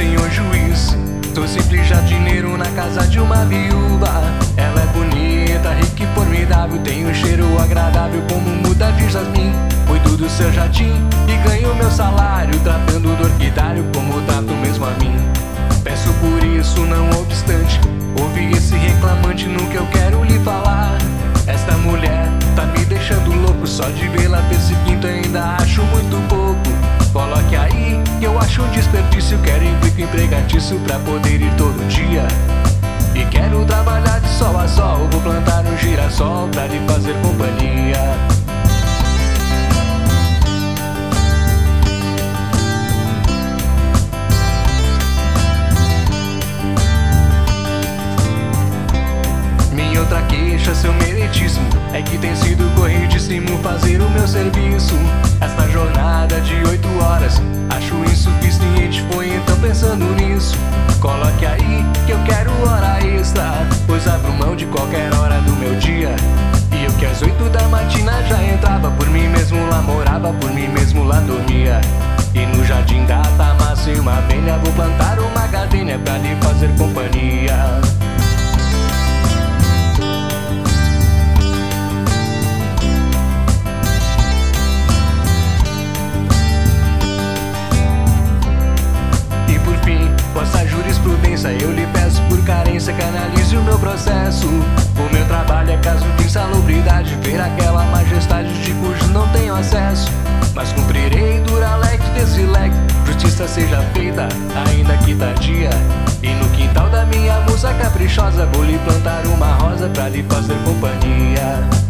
senhor juiz. Sou simples jardineiro na casa de uma viúva. Ela é bonita, rica e formidável. Tem um cheiro agradável como muda de jasmim. Cuido do seu jardim e ganho meu salário. Tratando do orquidário como trato mesmo a mim. Peço por isso, não obstante. Ouvi esse reclamante no que eu quero lhe falar. Acho um desperdício. Quero emprego empregatício pra poder ir todo dia. E quero trabalhar de sol a sol. Vou plantar um girassol pra lhe fazer companhia. Outra queixa, seu meritíssimo, é que tem sido corridíssimo fazer o meu serviço. Esta jornada de oito vou plantar uma gardenia pra lhe fazer companhia. E por fim, vossa jurisprudência, eu lhe peço por carência que analise o meu processo. O meu trabalho é caso de insalubridade, ver aquela majestade de cujo não tenho acesso. Mas cumprirei dura seja feita, ainda que tardia. E no quintal da minha musa caprichosa, vou lhe plantar uma rosa pra lhe fazer companhia.